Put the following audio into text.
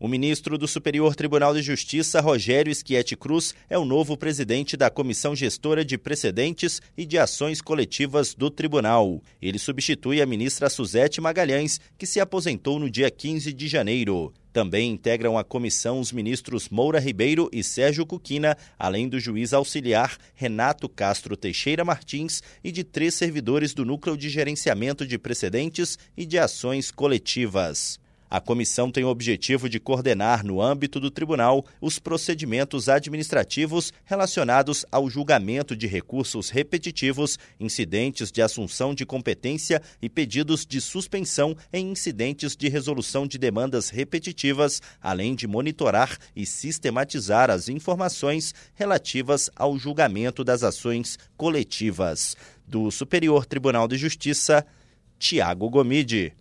O ministro do Superior Tribunal de Justiça, Rogério Schietti Cruz, é o novo presidente da Comissão Gestora de Precedentes e de Ações Coletivas do Tribunal. Ele substitui a ministra Suzete Magalhães, que se aposentou no dia 15 de janeiro. Também integram a comissão os ministros Moura Ribeiro e Sérgio Cuquina, além do juiz auxiliar Renato Castro Teixeira Martins e de três servidores do Núcleo de Gerenciamento de Precedentes e de Ações Coletivas. A comissão tem o objetivo de coordenar, no âmbito do tribunal, os procedimentos administrativos relacionados ao julgamento de recursos repetitivos, incidentes de assunção de competência e pedidos de suspensão em incidentes de resolução de demandas repetitivas, além de monitorar e sistematizar as informações relativas ao julgamento das ações coletivas. Do Superior Tribunal de Justiça, Tiago Gomide.